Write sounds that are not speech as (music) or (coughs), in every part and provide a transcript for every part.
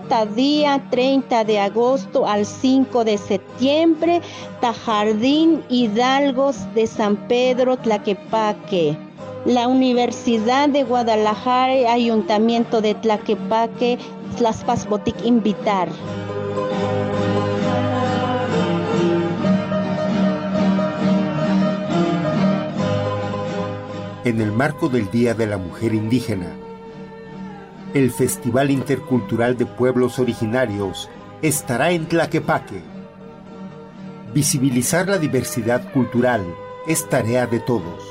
Tatlaquepaque, día 30 de agosto al 5 de septiembre, Tajardín Hidalgos de San Pedro, Tlaquepaque. La Universidad de Guadalajara Ayuntamiento de Tlaquepaque, Tlaspas Botic invitar. en el marco del Día de la Mujer Indígena. El Festival Intercultural de Pueblos Originarios estará en Tlaquepaque. Visibilizar la diversidad cultural es tarea de todos.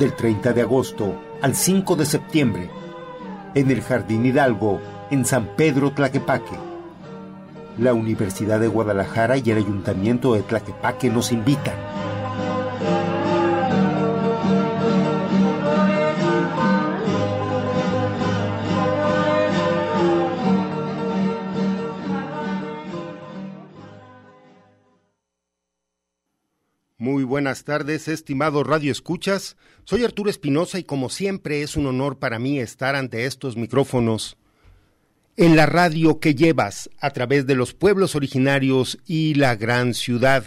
Del 30 de agosto al 5 de septiembre, en el Jardín Hidalgo, en San Pedro Tlaquepaque. La Universidad de Guadalajara y el Ayuntamiento de Tlaquepaque nos invitan. Buenas tardes, estimado Radio Escuchas. Soy Arturo Espinosa y como siempre es un honor para mí estar ante estos micrófonos en la radio que llevas a través de los pueblos originarios y la gran ciudad.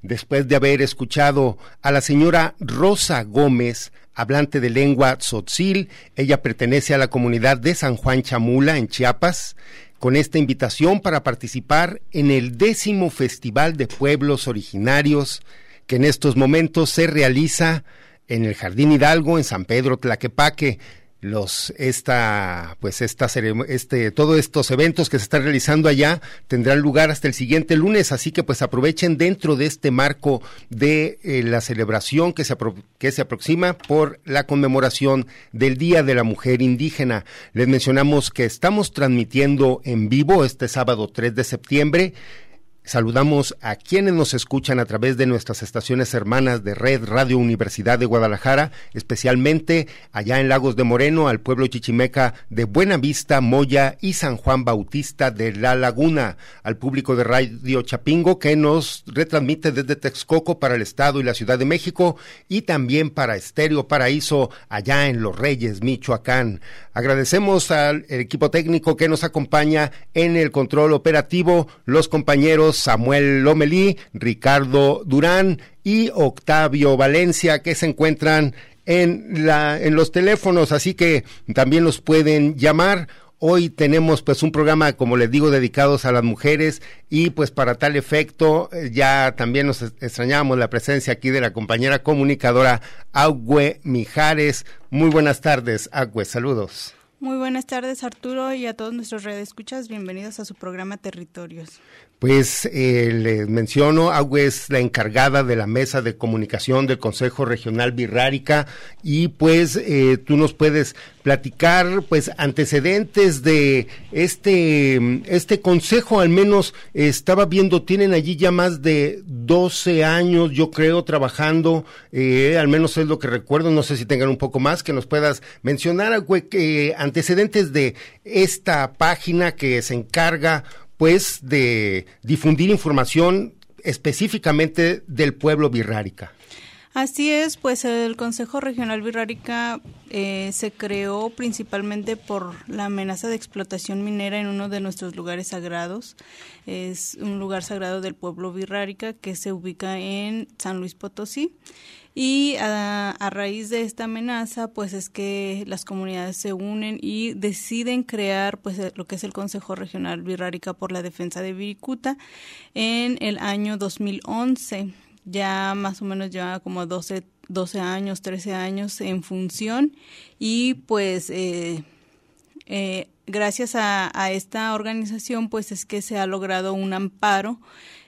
Después de haber escuchado a la señora Rosa Gómez, hablante de lengua tzotzil, ella pertenece a la comunidad de San Juan Chamula en Chiapas, con esta invitación para participar en el décimo Festival de Pueblos Originarios que en estos momentos se realiza en el Jardín Hidalgo, en San Pedro Tlaquepaque. Los, esta, pues esta, este, todos estos eventos que se están realizando allá tendrán lugar hasta el siguiente lunes, así que pues aprovechen dentro de este marco de eh, la celebración que se, que se aproxima por la conmemoración del Día de la Mujer Indígena. Les mencionamos que estamos transmitiendo en vivo este sábado 3 de septiembre Saludamos a quienes nos escuchan a través de nuestras estaciones hermanas de Red Radio Universidad de Guadalajara, especialmente allá en Lagos de Moreno, al pueblo chichimeca de Buenavista, Moya y San Juan Bautista de La Laguna, al público de Radio Chapingo que nos retransmite desde Texcoco para el Estado y la Ciudad de México y también para Estéreo Paraíso allá en Los Reyes, Michoacán. Agradecemos al equipo técnico que nos acompaña en el control operativo, los compañeros Samuel Lomelí, Ricardo Durán y Octavio Valencia que se encuentran en, la, en los teléfonos, así que también los pueden llamar. Hoy tenemos pues un programa, como les digo, dedicados a las mujeres y pues para tal efecto eh, ya también nos extrañamos la presencia aquí de la compañera comunicadora Agüe Mijares. Muy buenas tardes, Agüe, saludos. Muy buenas tardes Arturo y a todos nuestros redescuchas, bienvenidos a su programa Territorios. Pues eh, les menciono, Agüe es la encargada de la mesa de comunicación del Consejo Regional Birrárica y pues eh, tú nos puedes platicar pues antecedentes de este, este consejo, al menos estaba viendo, tienen allí ya más de 12 años, yo creo, trabajando, eh, al menos es lo que recuerdo, no sé si tengan un poco más que nos puedas mencionar, Agüe, que antecedentes de esta página que se encarga pues de difundir información específicamente del pueblo birrárica. Así es, pues el Consejo Regional Birrárica eh, se creó principalmente por la amenaza de explotación minera en uno de nuestros lugares sagrados. Es un lugar sagrado del pueblo birrárica que se ubica en San Luis Potosí. Y a, raíz de esta amenaza, pues es que las comunidades se unen y deciden crear pues lo que es el Consejo Regional Birrárica por la Defensa de Viricuta en el año 2011 ya más o menos lleva como 12, 12 años, 13 años en función y pues eh, eh, gracias a, esta organización pues es que se ha logrado un amparo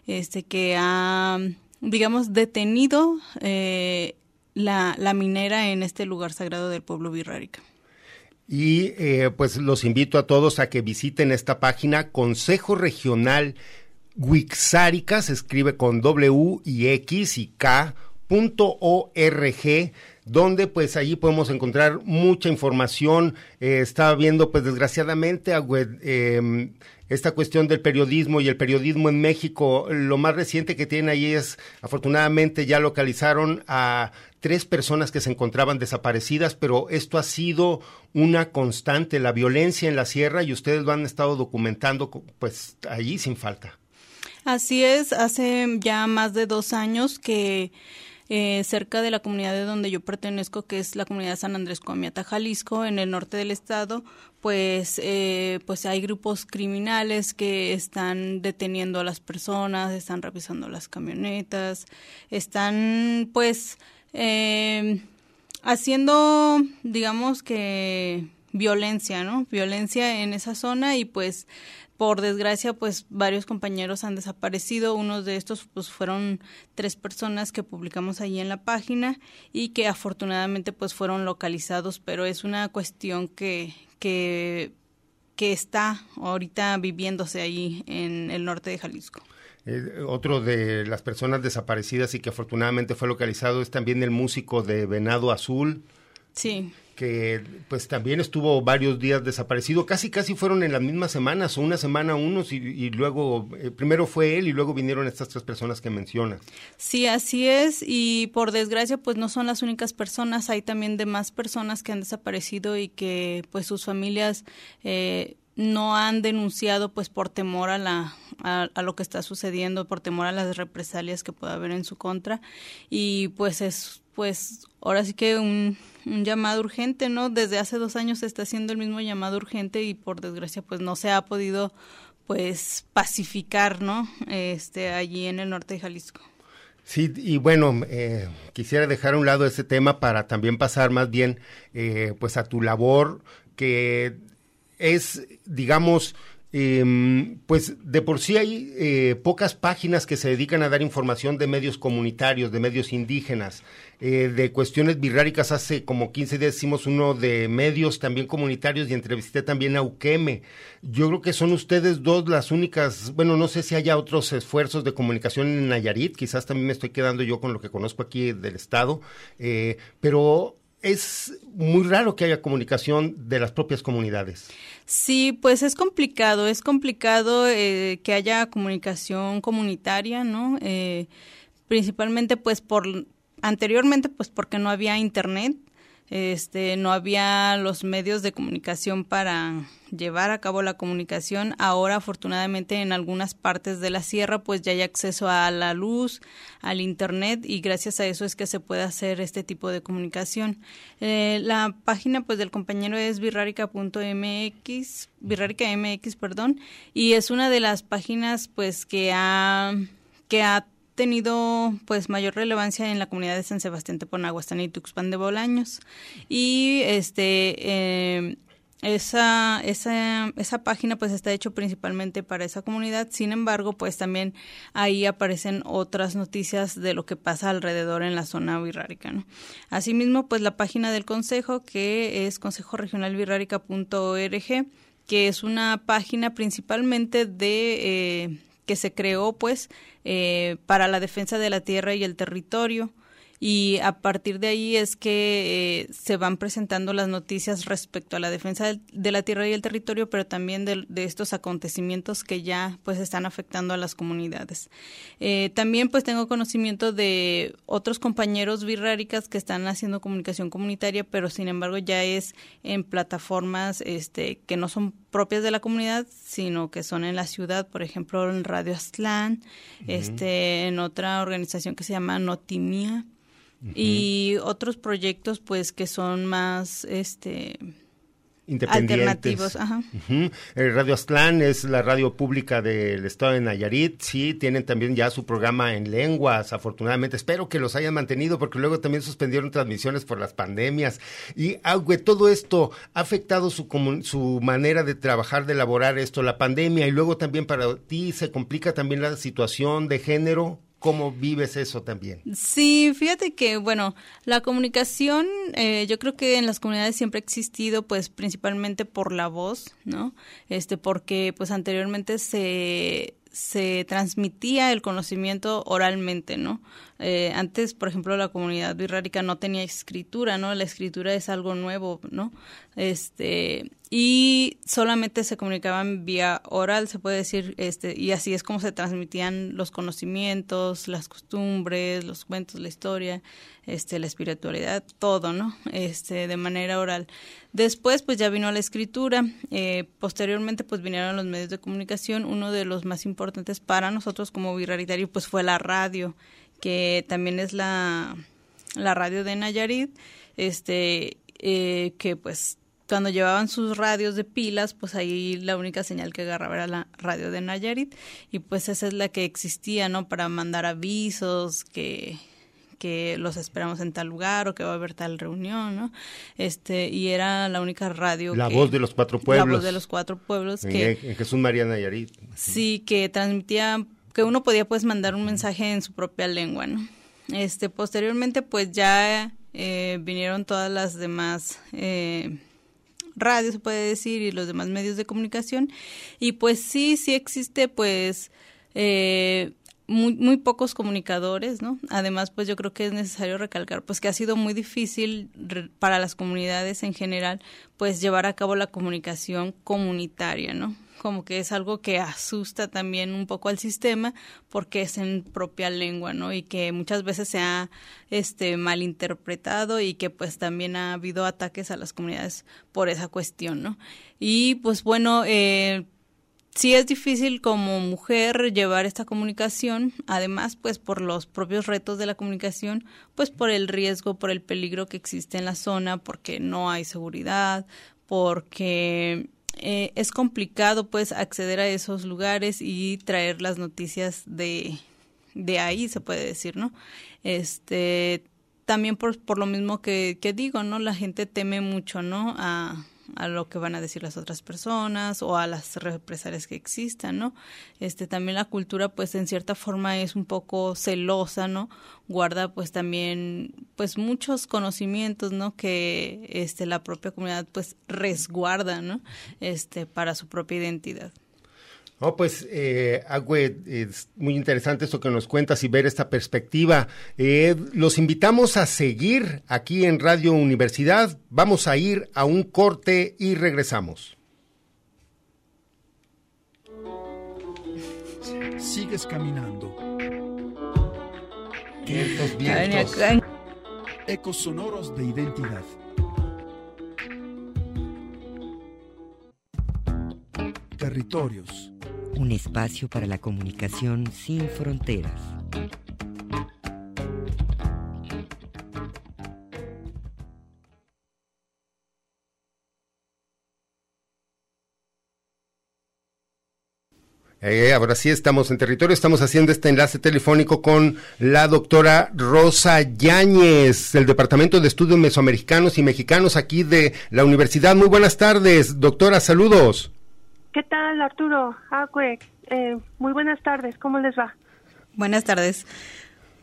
este que ha digamos detenido eh, la, la, minera en este lugar sagrado del pueblo birrárica. Y pues los invito a todos a que visiten esta página Consejo Regional Wixárica se escribe con W y X y K punto org donde pues allí podemos encontrar mucha información. Eh, estaba viendo pues desgraciadamente eh, esta cuestión del periodismo y el periodismo en México. Lo más reciente que tiene ahí es, afortunadamente ya localizaron a tres personas que se encontraban desaparecidas, pero esto ha sido una constante, la violencia en la sierra y ustedes lo han estado documentando pues allí sin falta. Así es, hace ya más de dos años que eh, cerca de la comunidad de donde yo pertenezco, que es la comunidad de San Andrés Comiata, Jalisco, en el norte del estado, pues, eh, pues hay grupos criminales que están deteniendo a las personas, están revisando las camionetas, están pues eh, haciendo, digamos que violencia, ¿no? Violencia en esa zona y pues por desgracia, pues varios compañeros han desaparecido. Unos de estos, pues fueron tres personas que publicamos allí en la página y que afortunadamente, pues fueron localizados, pero es una cuestión que, que, que está ahorita viviéndose ahí en el norte de Jalisco. Eh, otro de las personas desaparecidas y que afortunadamente fue localizado es también el músico de Venado Azul. Sí. que pues también estuvo varios días desaparecido, casi casi fueron en las mismas semanas, o una semana unos y, luego, eh, primero fue él y luego vinieron estas tres personas que mencionas. Sí, así es, y por desgracia pues no son las únicas personas, hay también demás personas que han desaparecido y que pues sus familias... Eh, no han denunciado pues por temor a la a, a, lo que está sucediendo por temor a las represalias que pueda haber en su contra. Y pues es pues ahora sí que un, un, llamado urgente, ¿no? Desde hace dos años se está haciendo el mismo llamado urgente y por desgracia pues no se ha podido pues pacificar, ¿no? Este allí en el norte de Jalisco. Sí, y bueno, eh, quisiera dejar a un lado ese tema para también pasar más bien eh, pues a tu labor que es, digamos, eh, pues de por sí hay eh, pocas páginas que se dedican a dar información de medios comunitarios, de medios indígenas, eh, de cuestiones birráricas. Hace como 15 días hicimos uno de medios también comunitarios y entrevisté también a Uqueme. Yo creo que son ustedes dos las únicas, bueno, no sé si haya otros esfuerzos de comunicación en Nayarit, quizás también me estoy quedando yo con lo que conozco aquí del Estado, eh, pero es muy raro que haya comunicación de las propias comunidades. Sí, pues es complicado, es complicado eh, que haya comunicación comunitaria, ¿no? Eh, principalmente pues por, anteriormente pues porque no había internet, este, no había los medios de comunicación para llevar a cabo la comunicación. Ahora, afortunadamente, en algunas partes de la sierra, pues ya hay acceso a la luz, al internet y gracias a eso es que se puede hacer este tipo de comunicación. Eh, la página, pues, del compañero es birrarica.mx, birrarica.mx, perdón, y es una de las páginas, pues, que ha que ha tenido pues mayor relevancia en la comunidad de San Sebastián Teponaguastán y Tuxpan de Bolaños y este eh, esa, esa, esa página pues está hecho principalmente para esa comunidad, sin embargo pues también ahí aparecen otras noticias de lo que pasa alrededor en la zona birrárica. ¿no? Asimismo pues la página del consejo que es consejoregionalbirrárica.org que es una página principalmente de eh, que se creó pues eh, para la defensa de la tierra y el territorio y a partir de ahí es que eh, se van presentando las noticias respecto a la defensa de la tierra y el territorio, pero también de, estos acontecimientos que ya pues están afectando a las comunidades. Eh, también pues tengo conocimiento de otros compañeros birráricas que están haciendo comunicación comunitaria, pero sin embargo ya es en plataformas este, que no son propias de la comunidad, sino que son en la ciudad, por ejemplo, en Radio Aztlán, este, en otra organización que se llama Notimia, y otros proyectos pues que son más este Alternativos, ajá. Radio Aztlán es la radio pública del estado de Nayarit, sí, tienen también ya su programa en lenguas, afortunadamente. Espero que los hayan mantenido porque luego también suspendieron transmisiones por las pandemias. Y, aunque todo esto ha afectado su, su manera de trabajar, de elaborar esto, la pandemia, y luego también para ti se complica también la situación de género. ¿Cómo vives eso también? Sí, fíjate que, bueno, la comunicación eh, yo creo que en las comunidades siempre ha existido, pues principalmente por la voz, ¿no? Este, porque pues anteriormente se se transmitía el conocimiento oralmente, ¿no? Eh, antes, por ejemplo, la comunidad birrárica no tenía escritura, ¿no? La escritura es algo nuevo, ¿no? Este, y solamente se comunicaban vía oral, se puede decir, este, y así es como se transmitían los conocimientos, las costumbres, los cuentos, la historia, este, la espiritualidad, todo, ¿no? Este, de manera oral. Después, pues ya vino la escritura, eh, posteriormente, pues vinieron los medios de comunicación, uno de los más importantes para nosotros como birraritario, pues fue la radio, que también es la, la radio de Nayarit, este, eh, que pues cuando llevaban sus radios de pilas, pues ahí la única señal que agarraba era la radio de Nayarit y pues esa es la que existía, ¿no? Para mandar avisos, que que los esperamos en tal lugar o que va a haber tal reunión, ¿no? Este, y era la única radio La voz de los cuatro pueblos. La voz de los cuatro pueblos en, que... En Jesús María Nayarit. Sí, que transmitía, que uno podía pues mandar un mensaje en su propia lengua, ¿no? Este, posteriormente pues ya eh, vinieron todas las demás... Eh, radios se puede decir y los demás medios de comunicación y pues sí sí existe pues eh, muy, muy pocos comunicadores, ¿no? Además, pues yo creo que es necesario recalcar, pues que ha sido muy difícil para las comunidades en general, pues llevar a cabo la comunicación comunitaria, ¿no? Como que es algo que asusta también un poco al sistema porque es en propia lengua, ¿no? Y que muchas veces se ha este malinterpretado y que pues también ha habido ataques a las comunidades por esa cuestión, ¿no? Y pues bueno, eh, sí es difícil como mujer llevar esta comunicación, además pues por los propios retos de la comunicación, pues por el riesgo, por el peligro que existe en la zona, porque no hay seguridad, porque eh, es complicado pues acceder a esos lugares y traer las noticias de, de ahí, se puede decir, ¿no? Este, también por, por lo mismo que, que digo, ¿no? La gente teme mucho, ¿no? A, a lo que van a decir las otras personas o a las represalias que existan, ¿no? Este también la cultura pues en cierta forma es un poco celosa, ¿no? Guarda pues también pues muchos conocimientos, ¿no? que este la propia comunidad pues resguarda, ¿no? Este para su propia identidad. Oh, pues, eh, Agüe, es muy interesante esto que nos cuentas y ver esta perspectiva. Eh, los invitamos a seguir aquí en Radio Universidad. Vamos a ir a un corte y regresamos. Sigues caminando. Estos vientos. Ecos sonoros de identidad. Territorios un espacio para la comunicación sin fronteras. Eh, ahora sí estamos en territorio, estamos haciendo este enlace telefónico con la doctora Rosa Yáñez, del Departamento de Estudios Mesoamericanos y Mexicanos aquí de la Universidad. Muy buenas tardes, doctora, saludos. ¿Qué tal, Arturo? Acue, eh, muy buenas tardes, ¿cómo les va? Buenas tardes.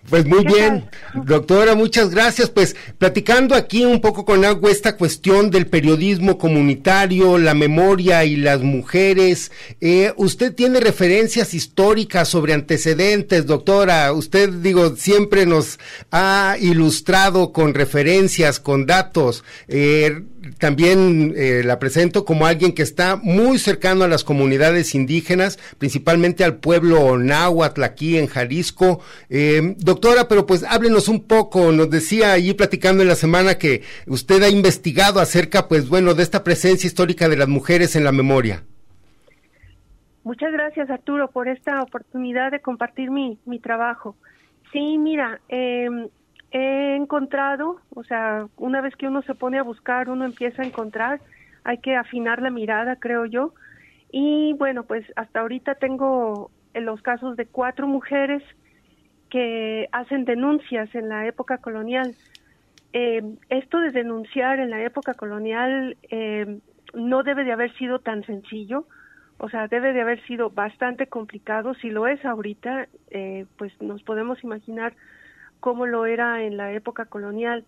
Pues muy bien, doctora, muchas gracias. Pues platicando aquí un poco con agua esta cuestión del periodismo comunitario, la memoria y las mujeres. Eh, usted tiene referencias históricas sobre antecedentes, doctora. Usted, digo, siempre nos ha ilustrado con referencias, con datos. Eh, también eh, la presento como alguien que está muy cercano a las comunidades indígenas, principalmente al pueblo náhuatl aquí en Jalisco. Eh, doctora, pero pues háblenos un poco, nos decía allí platicando en la semana que usted ha investigado acerca, pues bueno, de esta presencia histórica de las mujeres en la memoria. Muchas gracias Arturo por esta oportunidad de compartir mi, mi trabajo. Sí, mira, eh, he encontrado, o sea, una vez que uno se pone a buscar, uno empieza a encontrar, hay que afinar la mirada, creo yo. Y bueno, pues hasta ahorita tengo en los casos de cuatro mujeres que hacen denuncias en la época colonial. Eh, esto de denunciar en la época colonial eh, no debe de haber sido tan sencillo, o sea, debe de haber sido bastante complicado. Si lo es ahorita, eh, pues nos podemos imaginar como lo era en la época colonial.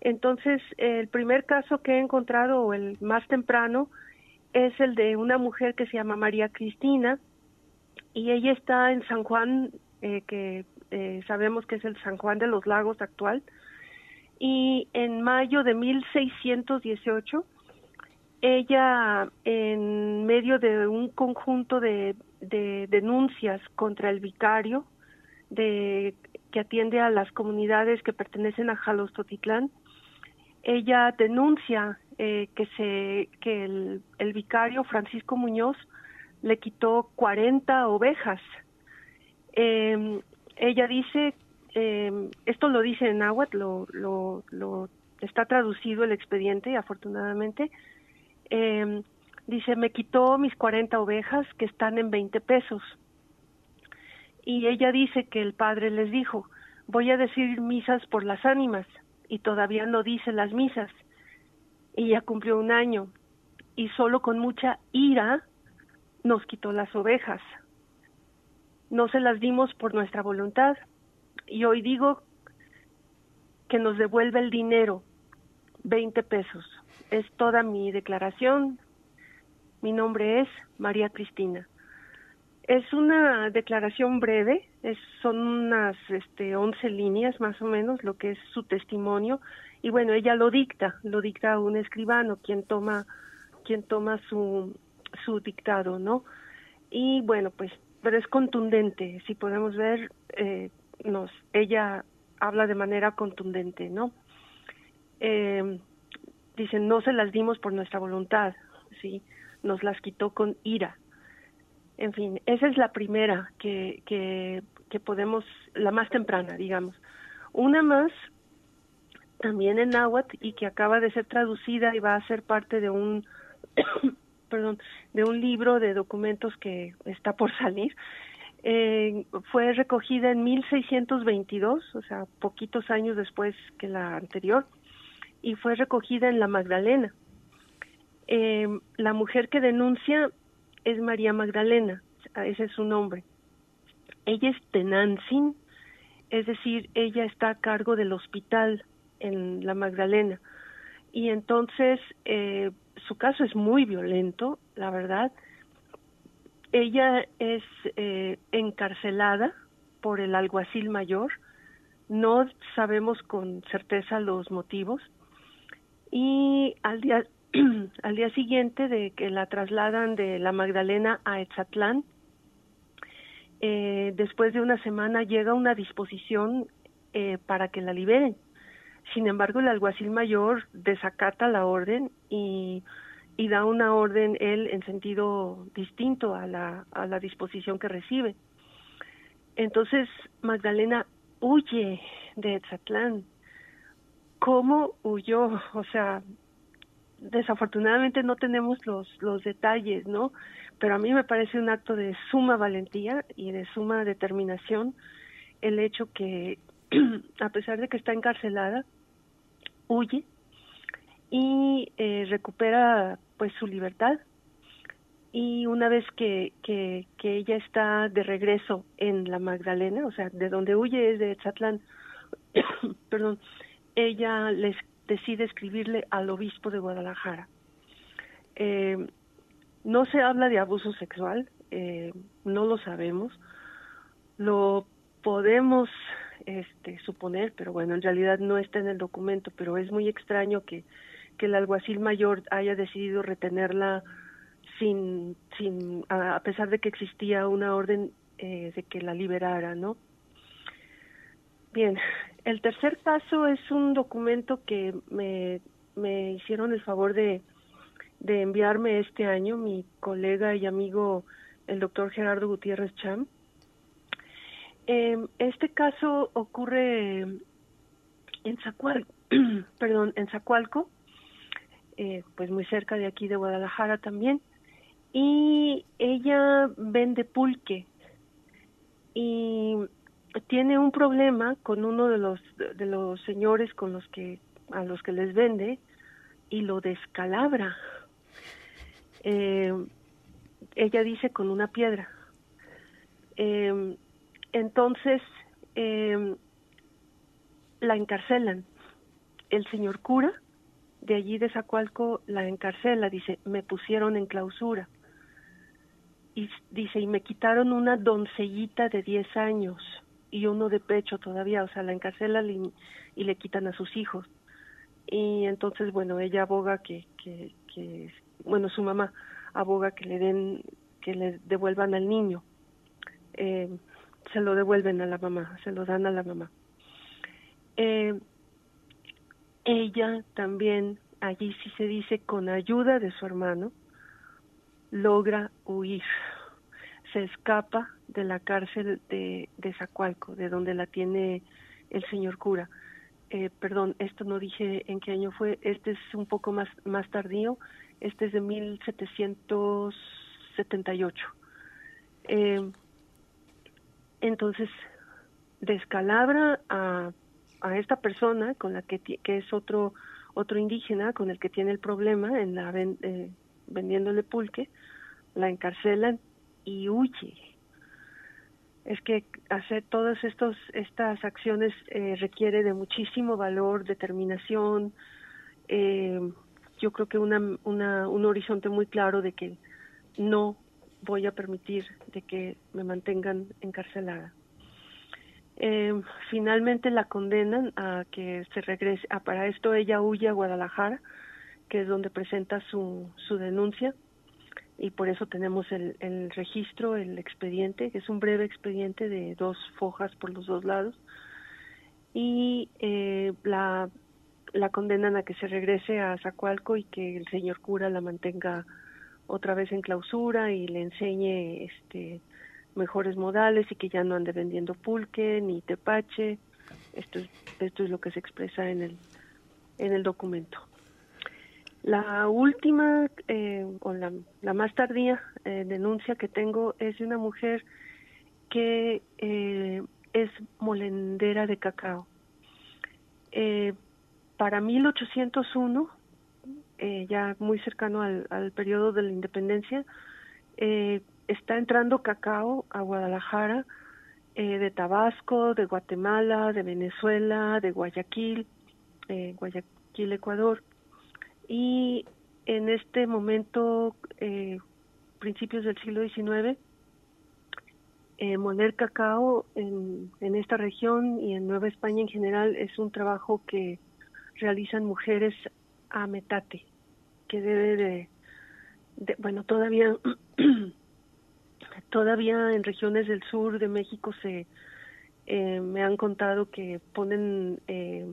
Entonces, el primer caso que he encontrado, o el más temprano, es el de una mujer que se llama María Cristina, y ella está en San Juan, eh, que eh, sabemos que es el San Juan de los Lagos actual, y en mayo de 1618, ella, en medio de un conjunto de, de denuncias contra el vicario, de que atiende a las comunidades que pertenecen a Jalostotitlán, ella denuncia eh, que se que el, vicario Francisco Muñoz le quitó 40 ovejas. Eh, ella dice, eh, esto lo dice en náhuatl, lo, está traducido el expediente, afortunadamente. Em, dice, me quitó mis 40 ovejas que están en 20 pesos y ella dice que el padre les dijo, voy a decir misas por las ánimas, y todavía no dice las misas. Y ya cumplió un año, y solo con mucha ira nos quitó las ovejas. No se las dimos por nuestra voluntad, y hoy digo que nos devuelve el dinero, 20 pesos. Es toda mi declaración. Mi nombre es María Cristina. Es una declaración breve, son unas este, 11 líneas más o menos lo que es su testimonio y bueno, ella lo dicta, lo dicta un escribano quien toma quien toma su su dictado, ¿no? Y bueno, pues pero es contundente, si podemos ver eh, nos ella habla de manera contundente, ¿no? Eh, no se las dimos por nuestra voluntad, sí, nos las quitó con ira en fin, esa es la primera que, que, que podemos, la más temprana, digamos. Una más, también en náhuatl y que acaba de ser traducida y va a ser parte de un, (coughs) perdón, de un libro de documentos que está por salir. Eh, fue recogida en 1622, o sea, poquitos años después que la anterior, y fue recogida en la Magdalena. Eh, la mujer que denuncia es María Magdalena, ese es su nombre. Ella es Tenantzin, es decir, ella está a cargo del hospital en la Magdalena. Y entonces eh, su caso es muy violento, la verdad. Ella es eh, encarcelada por el alguacil mayor, no sabemos con certeza los motivos, y al día (clears throat) al día siguiente de que la trasladan de la Magdalena a Etzatlán, eh, después de una semana llega una disposición eh, para que la liberen. Sin embargo, el alguacil mayor desacata la orden y, da una orden él en sentido distinto a la, a la disposición que recibe. Entonces, Magdalena huye de Etzatlán. ¿Cómo huyó? O sea, desafortunadamente no tenemos los, los detalles, ¿no? Pero a mí me parece un acto de suma valentía y de suma determinación el hecho que, (clears throat) a pesar de que está encarcelada, huye y eh, recupera pues su libertad. y una vez que, que, que, ella está de regreso en la Magdalena, o sea, de donde huye es de Zatlán, (clears throat) perdón, ella les decide escribirle al obispo de Guadalajara. Eh, no se habla de abuso sexual, eh, no lo sabemos, lo podemos este, suponer, pero bueno, en realidad no está en el documento, pero es muy extraño que, el alguacil mayor haya decidido retenerla sin, sin a pesar de que existía una orden eh, de que la liberara, ¿no? Bien, el tercer caso es un documento que me, me hicieron el favor de, de enviarme este año mi colega y amigo el doctor Gerardo Gutiérrez Cham. Eh, este caso ocurre en Zacualco, (clears throat) perdón, en Zacualco, eh, pues muy cerca de aquí de Guadalajara también, y ella vende pulque y tiene un problema con uno de los de los señores con los que a los que les vende y lo descalabra. Eh, ella dice con una piedra. Eh, entonces eh, la encarcelan. El señor cura de allí de Zacualco la encarcela, dice, me pusieron en clausura. Y dice, y me quitaron una doncellita de 10 años y uno de pecho todavía, o sea, la encarcelan y, y le quitan a sus hijos. Y entonces, bueno, ella aboga que, que, que, bueno, su mamá aboga que le den, que le devuelvan al niño. Eh, se lo devuelven a la mamá, se lo dan a la mamá. Eh, ella también, allí sí se dice, con ayuda de su hermano, logra huir. Se escapa de la cárcel de, de Zacualco, de donde la tiene el señor cura. Eh, perdón, esto no dije en qué año fue, este es un poco más, más tardío, este es de 1778. Eh, entonces, descalabra a, a esta persona con la que, que es otro otro indígena con el que tiene el problema en la eh, vendiéndole pulque, la encarcelan y huye. Es que hacer todas estos estas acciones eh, requiere de muchísimo valor, determinación, eh, yo creo que una, una, un horizonte muy claro de que no voy a permitir de que me mantengan encarcelada. Eh, finalmente la condenan a que se regrese, a, para esto ella huye a Guadalajara, que es donde presenta su, su denuncia, y por eso tenemos el, el registro, el expediente, que es un breve expediente de dos fojas por los dos lados, y eh, la, la condenan a que se regrese a Zacualco y que el señor cura la mantenga otra vez en clausura y le enseñe este mejores modales y que ya no ande vendiendo pulque ni tepache. Esto es, esto es lo que se expresa en el, en el documento. La última eh, o la, la, más tardía eh, denuncia que tengo es de una mujer que eh, es molendera de cacao. Eh, para 1801, eh, ya muy cercano al, al periodo de la independencia, está entrando cacao a Guadalajara de Tabasco, de Guatemala, de Venezuela, de Guayaquil, Guayaquil, Ecuador. Y en este momento, eh, principios del siglo XIX, eh, moler cacao en, en esta región y en Nueva España en general es un trabajo que realizan mujeres a metate, que debe de, de bueno, todavía (clears throat) todavía en regiones del sur de México se eh, me han contado que ponen eh,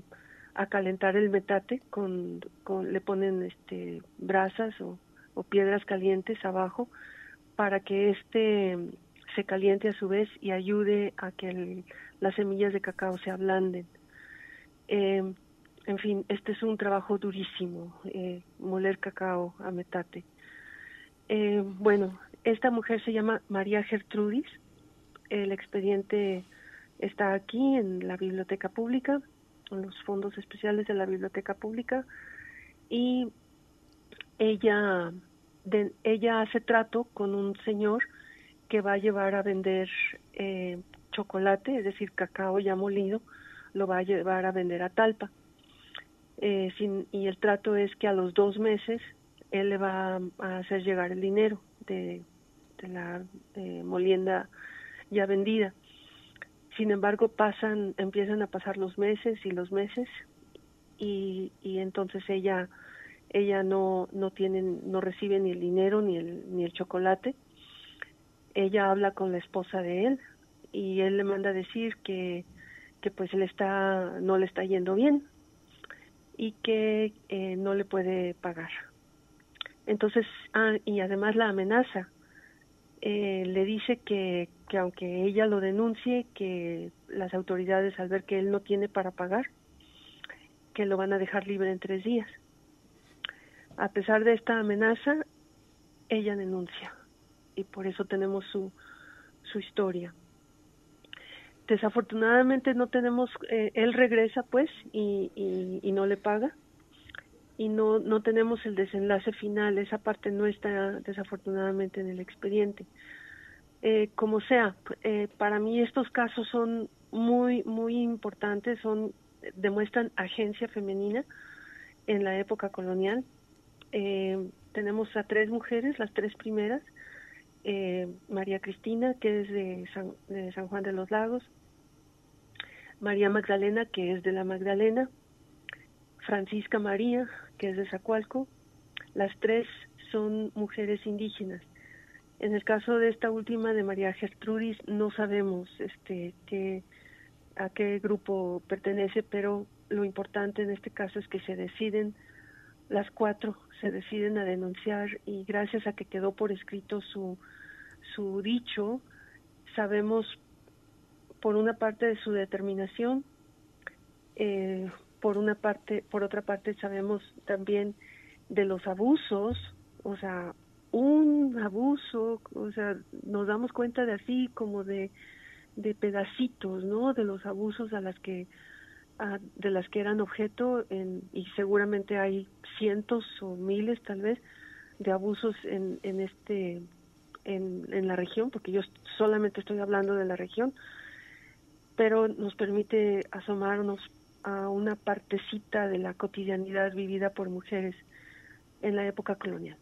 a calentar el metate con, le ponen este brasas o, piedras calientes abajo para que este se caliente a su vez y ayude a que las semillas de cacao se ablanden. Eh, en fin, este es un trabajo durísimo, eh, moler cacao a metate. Eh, bueno, esta mujer se llama María Gertrudis. El expediente está aquí en la biblioteca pública, los fondos especiales de la biblioteca pública. Y ella de, ella hace trato con un señor que va a llevar a vender eh, chocolate, es decir, cacao ya molido, lo va a llevar a vender a Talpa. Eh, sin, y el trato es que a los dos meses él le va a hacer llegar el dinero de, la molienda ya vendida. Sin embargo, pasan, empiezan a pasar los meses y los meses y, y entonces ella ella no no tiene no recibe ni el dinero ni el ni el chocolate. Ella habla con la esposa de él y él le manda decir que que pues él está no le está yendo bien y que eh, no le puede pagar. Entonces, ah, y además la amenaza. Eh, le dice que, que aunque ella lo denuncie, que las autoridades al ver que él no tiene para pagar, que lo van a dejar libre en tres días. A pesar de esta amenaza, ella denuncia y por eso tenemos su, su historia. Desafortunadamente no tenemos, eh, él regresa pues y, y, y no le paga y no, no tenemos el desenlace final, esa parte no está desafortunadamente en el expediente. Eh, como sea, eh, para mí estos casos son muy, muy importantes, son, demuestran agencia femenina en la época colonial. Eh, tenemos a tres mujeres, las tres primeras, eh, María Cristina, que es de San, de San Juan de los Lagos, María Magdalena, que es de la Magdalena, Francisca María, que es de Zacualco. Las tres son mujeres indígenas. En el caso de esta última de María Gertrudis no sabemos este qué a qué grupo pertenece, pero lo importante en este caso es que se deciden las cuatro se deciden a denunciar y gracias a que quedó por escrito su su dicho sabemos por una parte de su determinación eh, por una parte, por otra parte sabemos también de los abusos, o sea, un abuso, o sea, nos damos cuenta de así como de de pedacitos, ¿no? De los abusos a las que a, de las que eran objeto en, y seguramente hay cientos o miles tal vez de abusos en, en este en, en la región, porque yo solamente estoy hablando de la región, pero nos permite asomarnos a una partecita de la cotidianidad vivida por mujeres en la época colonial.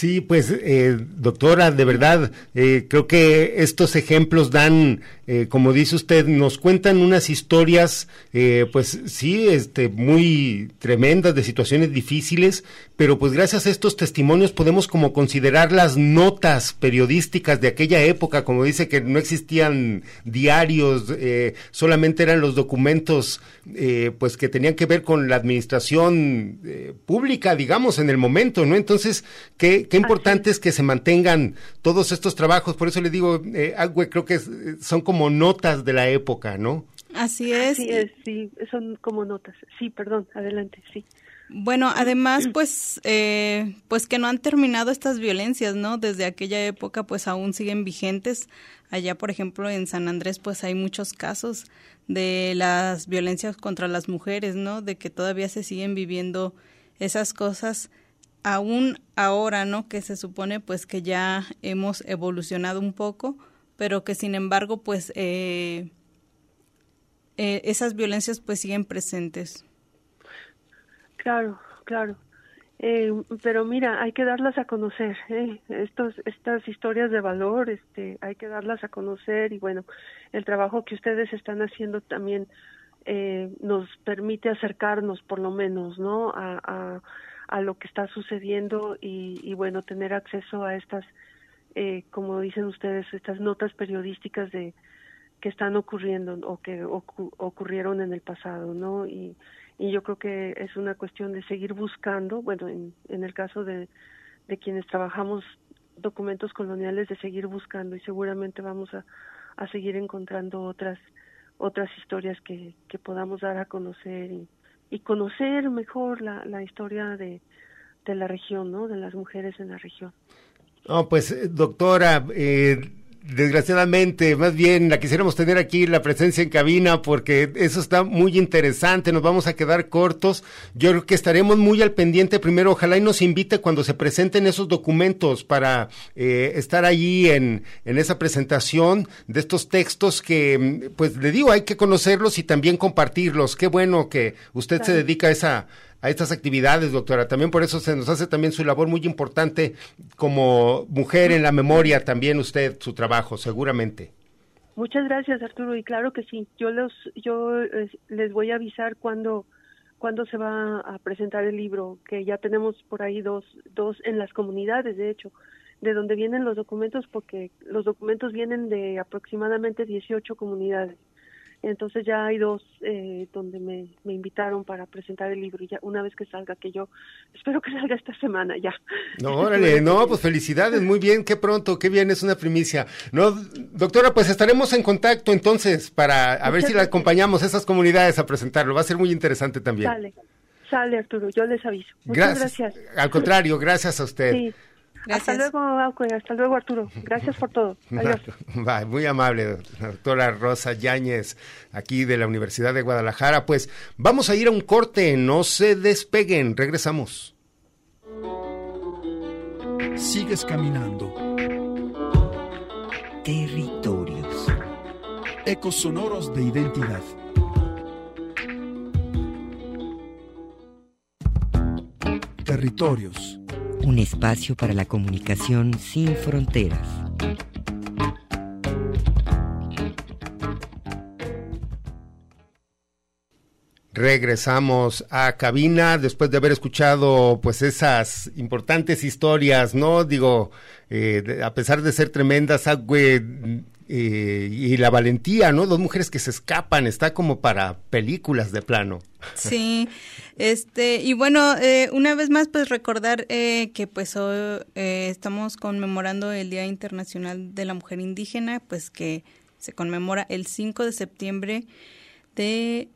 Sí, pues eh, doctora, de verdad, eh, creo que estos ejemplos dan, eh, como dice usted, nos cuentan unas historias, eh, pues sí, este, muy tremendas, de situaciones difíciles, pero pues gracias a estos testimonios podemos como considerar las notas periodísticas de aquella época, como dice que no existían diarios, eh, solamente eran los documentos, pues que tenían que ver con la administración pública, digamos, en el momento, ¿no? Entonces, qué, qué importante es que se mantengan todos estos trabajos, por eso le digo, eh, Agüe, creo que es- son como notas de la época, ¿no? Así es. Sí, es, sí, son como notas. Sí, perdón, adelante, sí. Bueno, además, pues, eh, pues que no han terminado estas violencias, ¿no? Desde aquella época, pues aún siguen vigentes. Allá, por ejemplo, en San Andrés, pues hay muchos casos de las violencias contra las mujeres, ¿no? De que todavía se siguen viviendo esas cosas aún ahora, ¿no? Que se supone, pues, que ya hemos evolucionado un poco, pero que sin embargo, pues, eh, eh, esas violencias, pues, siguen presentes. Claro, claro. Eh, pero mira, hay que darlas a conocer, ¿eh? Estos, estas historias de valor, este, hay que darlas a conocer y bueno, el trabajo que ustedes están haciendo también eh, nos permite acercarnos por lo menos, ¿no? A, a lo que está sucediendo y, y bueno, tener acceso a estas, eh, como dicen ustedes, estas notas periodísticas de que están ocurriendo o que ocu ocurrieron en el pasado, ¿no? Y, yo creo que es una cuestión de seguir buscando, bueno, en, en el caso de, de quienes trabajamos documentos coloniales, de seguir buscando y seguramente vamos a, a seguir encontrando otras otras historias que, que podamos dar a conocer y, y conocer mejor la, la historia de, de la región, ¿no? De las mujeres en la región. No, pues eh, doctora, eh, Desgraciadamente, más bien la quisiéramos tener aquí la presencia en cabina porque eso está muy interesante, nos vamos a quedar cortos. Yo creo que estaremos muy al pendiente primero, ojalá y nos invite cuando se presenten esos documentos para eh, estar allí en, en esa presentación de estos textos que, pues le digo, hay que conocerlos y también compartirlos. Qué bueno que usted se dedica a esa a estas actividades, doctora. También por eso se nos hace también su labor muy importante como mujer en la memoria, también usted, su trabajo, seguramente. Muchas gracias, Arturo. Y claro que sí, yo los, yo les voy a avisar cuando, cuando se va a presentar el libro, que ya tenemos por ahí dos, dos en las comunidades, de hecho, de donde vienen los documentos, porque los documentos vienen de aproximadamente 18 comunidades. Entonces ya hay dos eh, donde me, me, invitaron para presentar el libro y ya una vez que salga, que yo espero que salga esta semana ya. No, (laughs) órale, no, pues felicidades, muy bien, qué pronto, qué bien, es una primicia. No, doctora, pues estaremos en contacto entonces para a ver si la acompañamos a esas comunidades a presentarlo, va a ser muy interesante también. Sale, sale Arturo, yo les aviso. Muchas gracias. Al contrario, gracias a usted. Sí. Hasta luego, hasta luego Arturo. Gracias por todo. (laughs) Adiós. muy amable, doctora Rosa Yáñez, aquí de la Universidad de Guadalajara. Pues vamos a ir a un corte, no se despeguen, regresamos. Sigues caminando. Territorios. Ecos sonoros de identidad. Territorios un espacio para la comunicación sin fronteras. Regresamos a cabina después de haber escuchado pues esas importantes historias, ¿no? Digo, eh, a pesar de ser tremendas, Agüe eh, y la valentía, ¿no? Dos mujeres que se escapan, está como para películas de plano. Sí, este, y bueno, eh, una vez más, pues recordar eh, que pues hoy estamos conmemorando el Día Internacional de la Mujer Indígena, pues que se conmemora el 5 de septiembre de,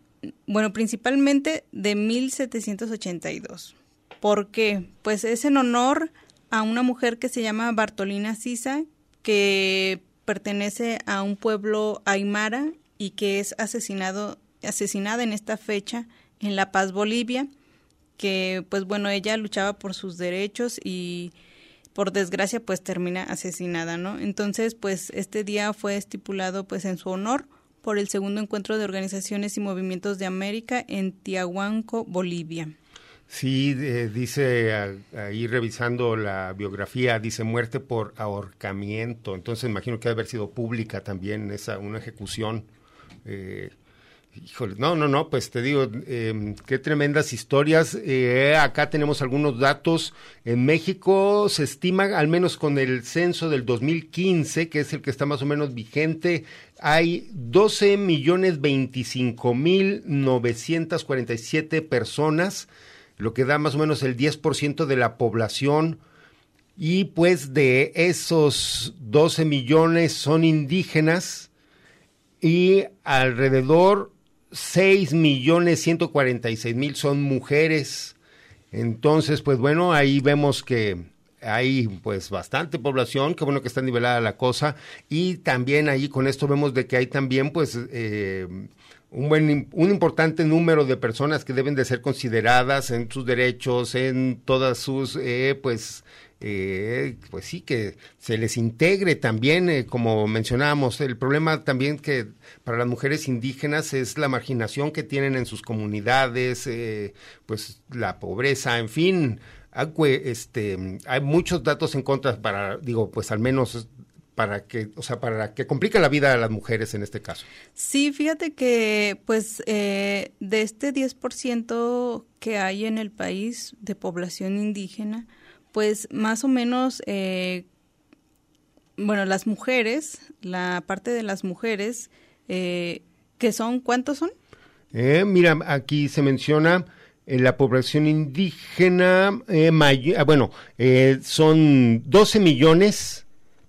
bueno, principalmente de 1782. ¿Por qué? Pues es en honor a una mujer que se llama Bartolina Sisa, que pertenece a un pueblo aymara y que es asesinado, asesinada en esta fecha en La Paz, Bolivia, que pues bueno, ella luchaba por sus derechos y por desgracia pues termina asesinada, ¿no? Entonces pues este día fue estipulado pues en su honor por el segundo encuentro de organizaciones y movimientos de América en Tiahuanco, Bolivia. Sí, dice ahí revisando la biografía, dice muerte por ahorcamiento. Entonces imagino que debe haber sido pública también esa una ejecución. Eh, híjole, no, no, no, pues te digo, em, qué tremendas historias. Eh, acá tenemos algunos datos. En México se estima, al menos con el censo del 2015, que es el que está más o menos vigente, hay 12 millones 25 mil 947 personas lo que da más o menos el 10% de la población. Y pues de esos 12 millones son indígenas y alrededor 6 millones 146 mil son mujeres. Entonces, pues bueno, ahí vemos que hay pues bastante población, qué bueno que está nivelada la cosa y también ahí con esto vemos de que hay también pues eh, un buen un importante número de personas que deben de ser consideradas en sus derechos en todas sus eh, pues eh, pues sí que se les integre también eh, como mencionábamos el problema también que para las mujeres indígenas es la marginación que tienen en sus comunidades pues la pobreza en fin este hay muchos datos en contra para digo pues al menos para que, o sea, para que complica la vida a las mujeres en este caso. Sí, fíjate que, pues, eh, de este 10% que hay en el país de población indígena, pues, más o menos, eh, bueno, las mujeres, la parte de las mujeres, eh, que son, ¿cuántos son? mira, aquí se menciona la población indígena, ah, bueno, son 12 millones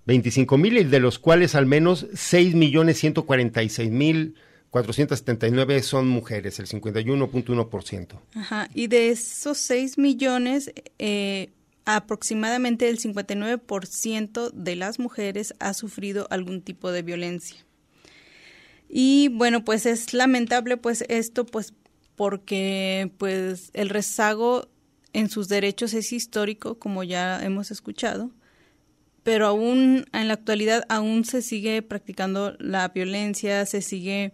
25 mil y de los cuales al menos 6 millones 146 mil 479 son mujeres, el 51.1%. Ajá, y de esos 6 millones, eh, aproximadamente el 59% de las mujeres ha sufrido algún tipo de violencia. Y bueno, pues es lamentable pues esto pues porque pues el rezago en sus derechos es histórico, como ya hemos escuchado, pero aún en la actualidad aún se sigue practicando la violencia, se sigue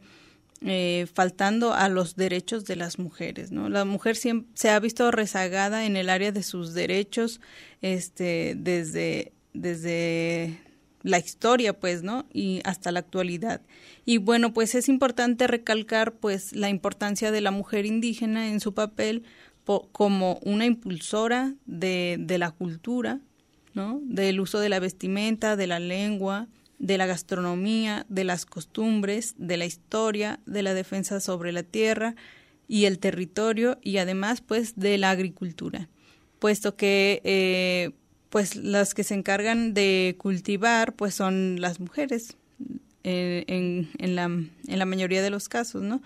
eh, faltando a los derechos de las mujeres, ¿no? La mujer siempre, se ha visto rezagada en el área de sus derechos, este, desde, desde la historia, pues, ¿no? Y hasta la actualidad. Y bueno, pues es importante recalcar, pues, la importancia de la mujer indígena en su papel como una impulsora de, de la cultura, ¿no? Del uso de la vestimenta, de la lengua, de la gastronomía, de las costumbres, de la historia, de la defensa sobre la tierra y el territorio y además pues de la agricultura, puesto que eh, pues las que se encargan de cultivar pues son las mujeres eh, en, en, la, en la mayoría de los casos, ¿no?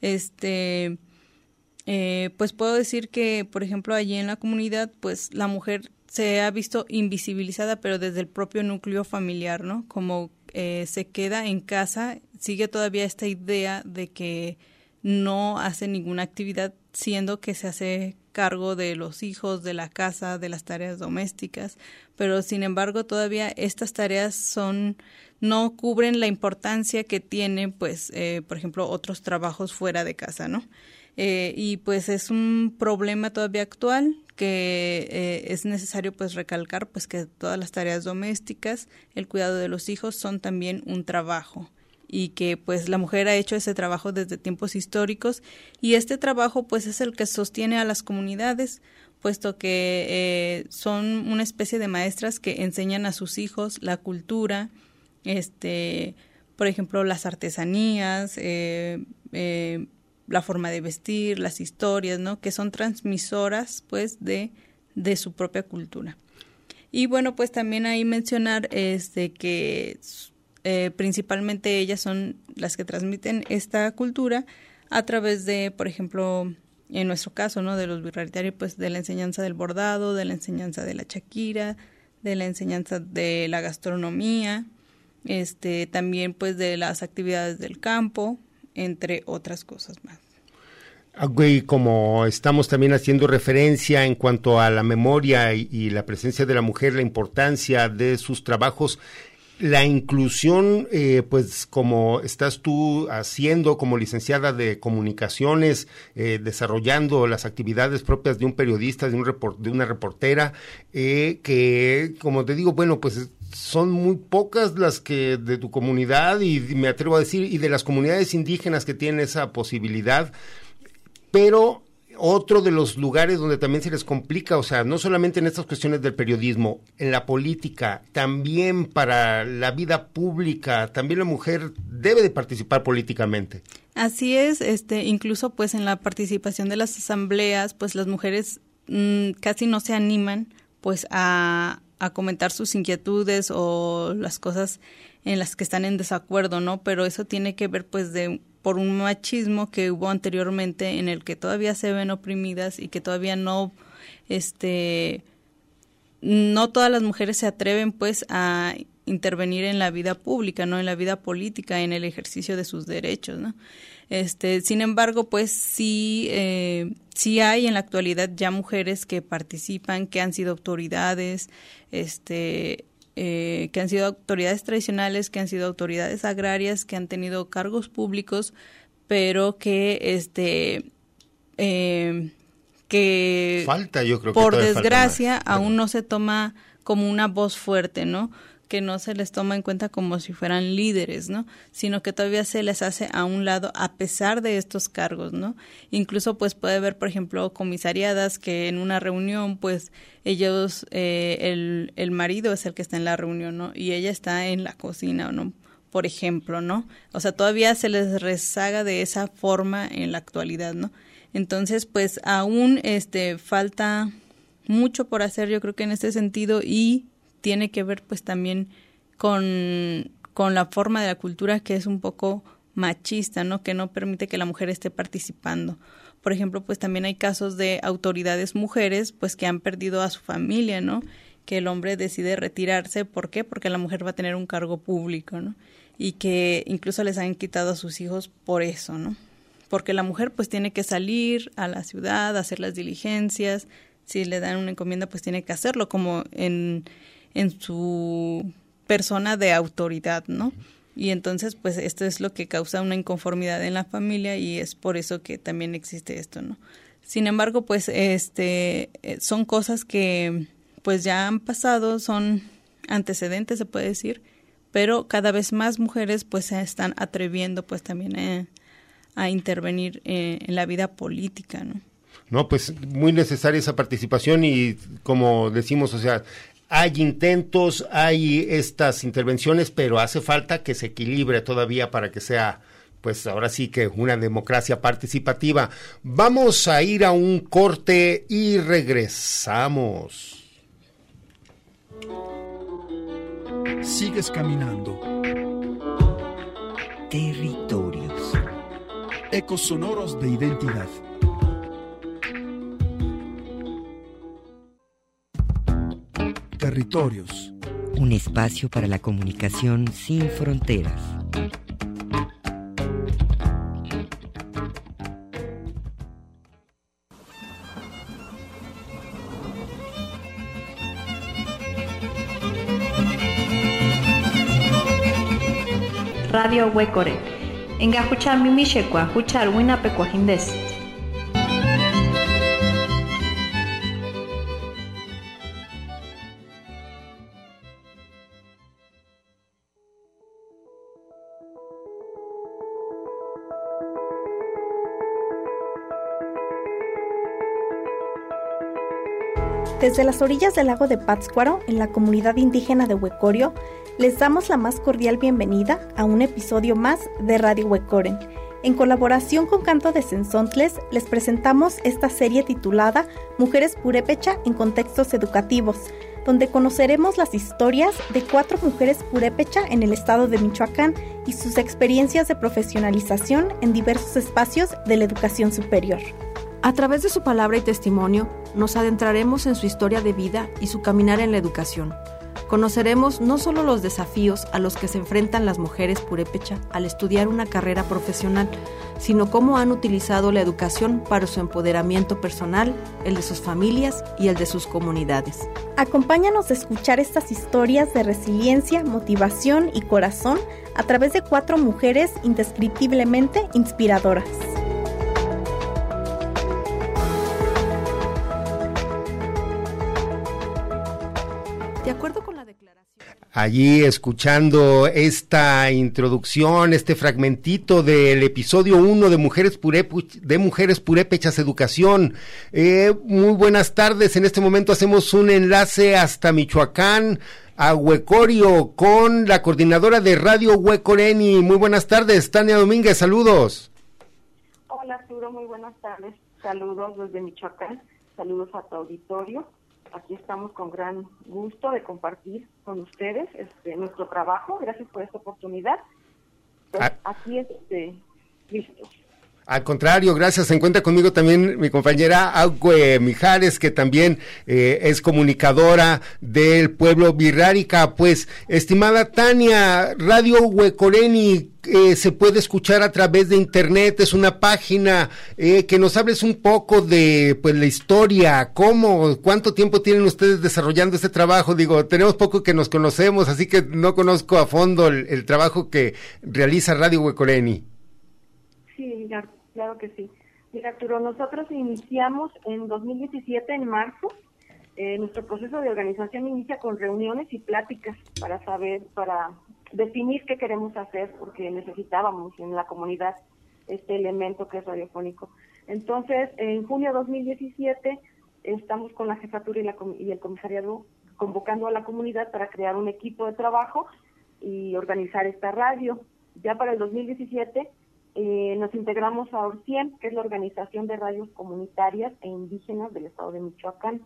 Este, eh, pues puedo decir que, por ejemplo, allí en la comunidad, pues la mujer se ha visto invisibilizada, pero desde el propio núcleo familiar, ¿no? Como eh, se queda en casa, sigue todavía esta idea de que no hace ninguna actividad, siendo que se hace cargo de los hijos, de la casa, de las tareas domésticas, pero sin embargo todavía estas tareas son no cubren la importancia que tienen, pues, eh, por ejemplo, otros trabajos fuera de casa, ¿no? Eh, y pues es un problema todavía actual que eh, es necesario pues recalcar pues que todas las tareas domésticas, el cuidado de los hijos son también un trabajo y que pues la mujer ha hecho ese trabajo desde tiempos históricos y este trabajo pues es el que sostiene a las comunidades puesto que eh, son una especie de maestras que enseñan a sus hijos la cultura este por ejemplo las artesanías eh, la forma de vestir, las historias, ¿no? Que son transmisoras, pues, de, de su propia cultura. Y bueno, pues también ahí mencionar este que eh, principalmente ellas son las que transmiten esta cultura a través de, por ejemplo, en nuestro caso, ¿no? De los virrealitarios, pues de la enseñanza del bordado, de la enseñanza de la chaquira, de la enseñanza de la gastronomía, este, también pues de las actividades del campo, entre otras cosas más. Y como estamos también haciendo referencia en cuanto a la memoria y, la presencia de la mujer, la importancia de sus trabajos, la inclusión, eh, pues como estás tú haciendo como licenciada de comunicaciones, eh, desarrollando las actividades propias de un periodista, de, un de una reportera, eh, que como te digo, bueno, pues son muy pocas las que de tu comunidad y me atrevo a decir, y de las comunidades indígenas que tienen esa posibilidad pero otro de los lugares donde también se les complica, o sea, no solamente en estas cuestiones del periodismo, en la política, también para la vida pública, también la mujer debe de participar políticamente. Así es, este, incluso pues en la participación de las asambleas, pues las mujeres mm, casi no se animan pues a, a comentar sus inquietudes o las cosas en las que están en desacuerdo, ¿no? Pero eso tiene que ver pues de por un machismo que hubo anteriormente en el que todavía se ven oprimidas y que todavía no este no todas las mujeres se atreven pues a intervenir en la vida pública, no en la vida política, en el ejercicio de sus derechos, ¿no? Este, sin embargo, pues sí, eh, sí hay en la actualidad ya mujeres que participan, que han sido autoridades, este, eh, que han sido autoridades tradicionales, que han sido autoridades agrarias, que han tenido cargos públicos, pero que este eh, que falta, yo creo por desgracia aún no se toma como una voz fuerte, ¿no? Que no se les toma en cuenta como si fueran líderes, ¿no? Sino que todavía se les hace a un lado a pesar de estos cargos, ¿no? Incluso pues puede haber, por ejemplo, comisariadas que en una reunión pues ellos, eh, el, el marido es el que está en la reunión, ¿no? Y ella está en la cocina, ¿no? Por ejemplo, ¿no? O sea, todavía se les rezaga de esa forma en la actualidad, ¿no? Entonces, pues aún este falta mucho por hacer, yo creo que en este sentido y tiene que ver pues también con, con la forma de la cultura que es un poco machista, ¿no? Que no permite que la mujer esté participando. Por ejemplo, pues también hay casos de autoridades mujeres pues que han perdido a su familia, ¿no? Que el hombre decide retirarse, ¿por qué? Porque la mujer va a tener un cargo público, ¿no? Y que incluso les han quitado a sus hijos por eso, ¿no? Porque la mujer pues tiene que salir a la ciudad, hacer las diligencias, si le dan una encomienda pues tiene que hacerlo como en, en su persona de autoridad, ¿no? Y entonces, pues esto es lo que causa una inconformidad en la familia y es por eso que también existe esto, ¿no? Sin embargo, pues este eh, son cosas que pues ya han pasado, son antecedentes, se puede decir, pero cada vez más mujeres pues se están atreviendo pues también a, intervenir eh, en la vida política, ¿no? No, pues muy necesaria esa participación y como decimos, o sea, hay intentos, hay estas intervenciones, pero hace falta que se equilibre todavía para que sea, pues ahora sí que una democracia participativa. Vamos a ir a un corte y regresamos. Sigues caminando. Territorios. Ecos sonoros de identidad. Territorios. Un espacio para la comunicación sin fronteras. Radio Huecore. Engajucha mimishekwa, huchar winapecuajindes. Desde las orillas del lago de Pátzcuaro, en la comunidad indígena de Huecorio, les damos la más cordial bienvenida a un episodio más de Radio Huecoren. En colaboración con Canto de Sensontles, les presentamos esta serie titulada Mujeres Purépecha en contextos educativos, donde conoceremos las historias de cuatro mujeres purépecha en el estado de Michoacán y sus experiencias de profesionalización en diversos espacios de la educación superior. A través de su palabra y testimonio, nos adentraremos en su historia de vida y su caminar en la educación. Conoceremos no solo los desafíos a los que se enfrentan las mujeres purépecha al estudiar una carrera profesional, sino cómo han utilizado la educación para su empoderamiento personal, el de sus familias y el de sus comunidades. Acompáñanos a escuchar estas historias de resiliencia, motivación y corazón a través de cuatro mujeres indescriptiblemente inspiradoras. Allí escuchando esta introducción, este fragmentito del episodio 1 de Mujeres, de Mujeres Purépechas Educación. Eh, muy buenas tardes. En este momento hacemos un enlace hasta Michoacán, a Huecorio, con la coordinadora de Radio Huecoreni. Muy buenas tardes, Tania Domínguez. Saludos. Hola, Arturo. Muy buenas tardes. Saludos desde Michoacán. Saludos a tu auditorio aquí estamos con gran gusto de compartir con ustedes este, nuestro trabajo. Gracias por esta oportunidad. Pues, Ah. Aquí este, listos. Al contrario, gracias. Se encuentra conmigo también mi compañera Agüe Mijares, que también eh, es comunicadora del pueblo Virrárica. Pues, estimada Tania, Radio Huecoreni eh, se puede escuchar a través de internet, es una página eh, que nos hables un poco de pues la historia, cómo, cuánto tiempo tienen ustedes desarrollando este trabajo. Digo, tenemos poco que nos conocemos, así que no conozco a fondo el, el trabajo que realiza Radio Huecoreni. Sí, mira, claro que sí. Mira, Arturo, nosotros iniciamos en 2017, en marzo. Eh, nuestro proceso de organización inicia con reuniones y pláticas para saber, para definir qué queremos hacer, porque necesitábamos en la comunidad este elemento que es radiofónico. Entonces, en junio de 2017, estamos con la jefatura y, la, y el comisariado convocando a la comunidad para crear un equipo de trabajo y organizar esta radio. Ya para el 2017 eh, nos integramos a ORCIEM, que es la Organización de Radios Comunitarias e Indígenas del Estado de Michoacán.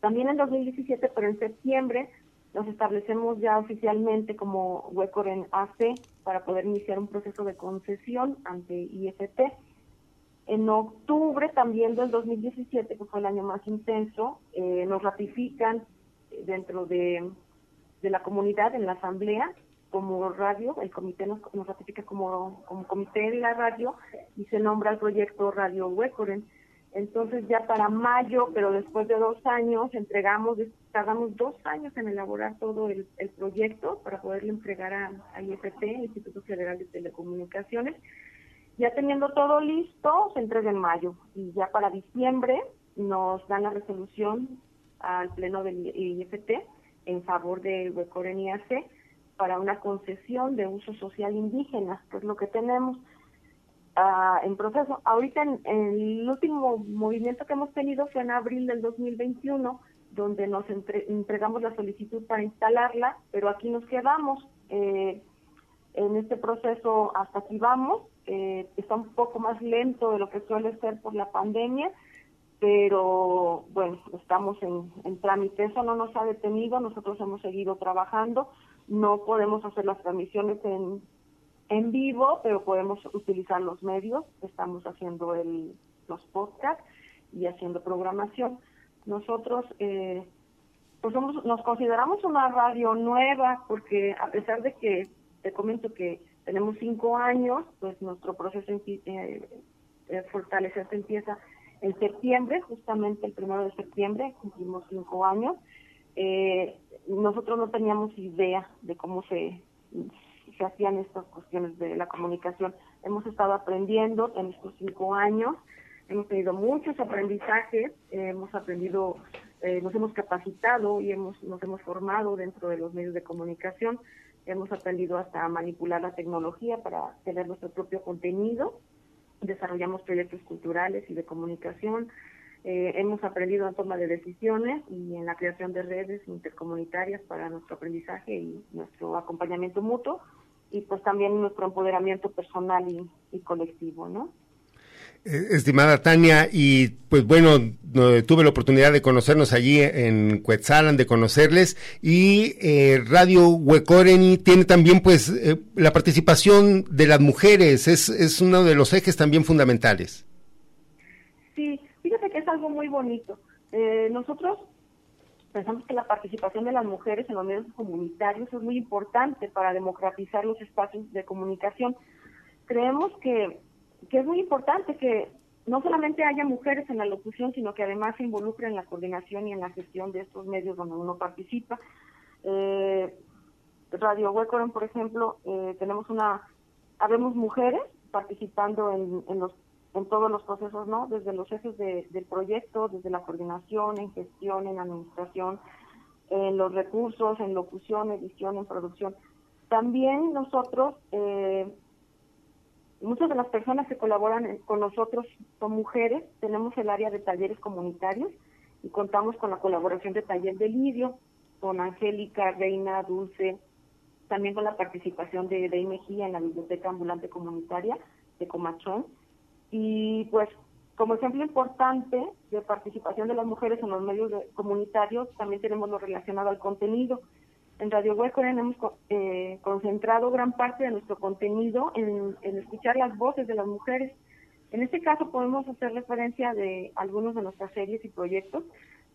También en 2017, pero en septiembre, nos establecemos ya oficialmente como Huecoren AC para poder iniciar un proceso de concesión ante IFT. En octubre también del 2017, que fue el año más intenso, eh, nos ratifican dentro de, de, la comunidad, en la asamblea, como radio, el comité nos, nos ratifica como, como comité de la radio y se nombra el proyecto Radio Huecoren. Entonces ya para mayo, pero después de dos años, entregamos, tardamos dos años en elaborar todo el, proyecto para poderle entregar a, a IFT, Instituto Federal de Telecomunicaciones. Ya teniendo todo listo, se entrega en mayo y ya para diciembre nos dan la resolución al Pleno del IFT en favor de Huecoren IAC para una concesión de uso social indígena, que es lo que tenemos en proceso. Ahorita en, el último movimiento que hemos tenido fue en abril del 2021, donde nos entregamos la solicitud para instalarla, pero aquí nos quedamos. Eh, en este proceso hasta aquí vamos, eh, está un poco más lento de lo que suele ser por la pandemia, pero bueno, estamos en, en trámite. Eso no nos ha detenido, nosotros hemos seguido trabajando, no podemos hacer las transmisiones en, en vivo, pero podemos utilizar los medios. Estamos haciendo el, los podcasts y haciendo programación. Nosotros eh, pues somos, nos consideramos una radio nueva porque a pesar de que te comento que tenemos cinco años, pues nuestro proceso eh, eh, fortalecerse empieza en septiembre, justamente el primero de septiembre, cumplimos cinco años. Eh, nosotros no teníamos idea de cómo se, se hacían estas cuestiones de la comunicación. Hemos estado aprendiendo en estos cinco años, hemos tenido muchos aprendizajes, hemos aprendido, eh, nos hemos capacitado y hemos, nos hemos formado dentro de los medios de comunicación, hemos aprendido hasta manipular la tecnología para tener nuestro propio contenido, desarrollamos proyectos culturales y de comunicación, eh, hemos aprendido en toma de decisiones y en la creación de redes intercomunitarias para nuestro aprendizaje y nuestro acompañamiento mutuo y pues también nuestro empoderamiento personal y, colectivo, ¿no? Eh, estimada Tania, y pues bueno, tuve la oportunidad de conocernos allí en Cuetzalan, de conocerles, y eh, Radio Huecoreni tiene también pues eh, la participación de las mujeres, es, es uno de los ejes también fundamentales. Sí, fíjate que es algo muy bonito. nosotros pensamos que la participación de las mujeres en los medios comunitarios es muy importante para democratizar los espacios de comunicación. Creemos que, es muy importante que no solamente haya mujeres en la locución, sino que además se involucren en la coordinación y en la gestión de estos medios donde uno participa. Eh, Radio Huecoren, por ejemplo, eh, tenemos una, habemos mujeres participando en, en los en todos los procesos, ¿no? Desde los ejes del proyecto, desde la coordinación, en gestión, en administración, en los recursos, en locución, edición, en producción. También nosotros, eh, muchas de las personas que colaboran con nosotros son mujeres, tenemos el área de talleres comunitarios y contamos con la colaboración de Taller de Lidio, con Angélica, Reina, Dulce, también con la participación de Dey Mejía en la Biblioteca Ambulante Comunitaria de Comachón y pues como ejemplo importante de participación de las mujeres en los medios comunitarios, también tenemos lo relacionado al contenido. En Radio Huecoren hemos eh, concentrado gran parte de nuestro contenido en, escuchar las voces de las mujeres. En este caso podemos hacer referencia de algunos de nuestras series y proyectos.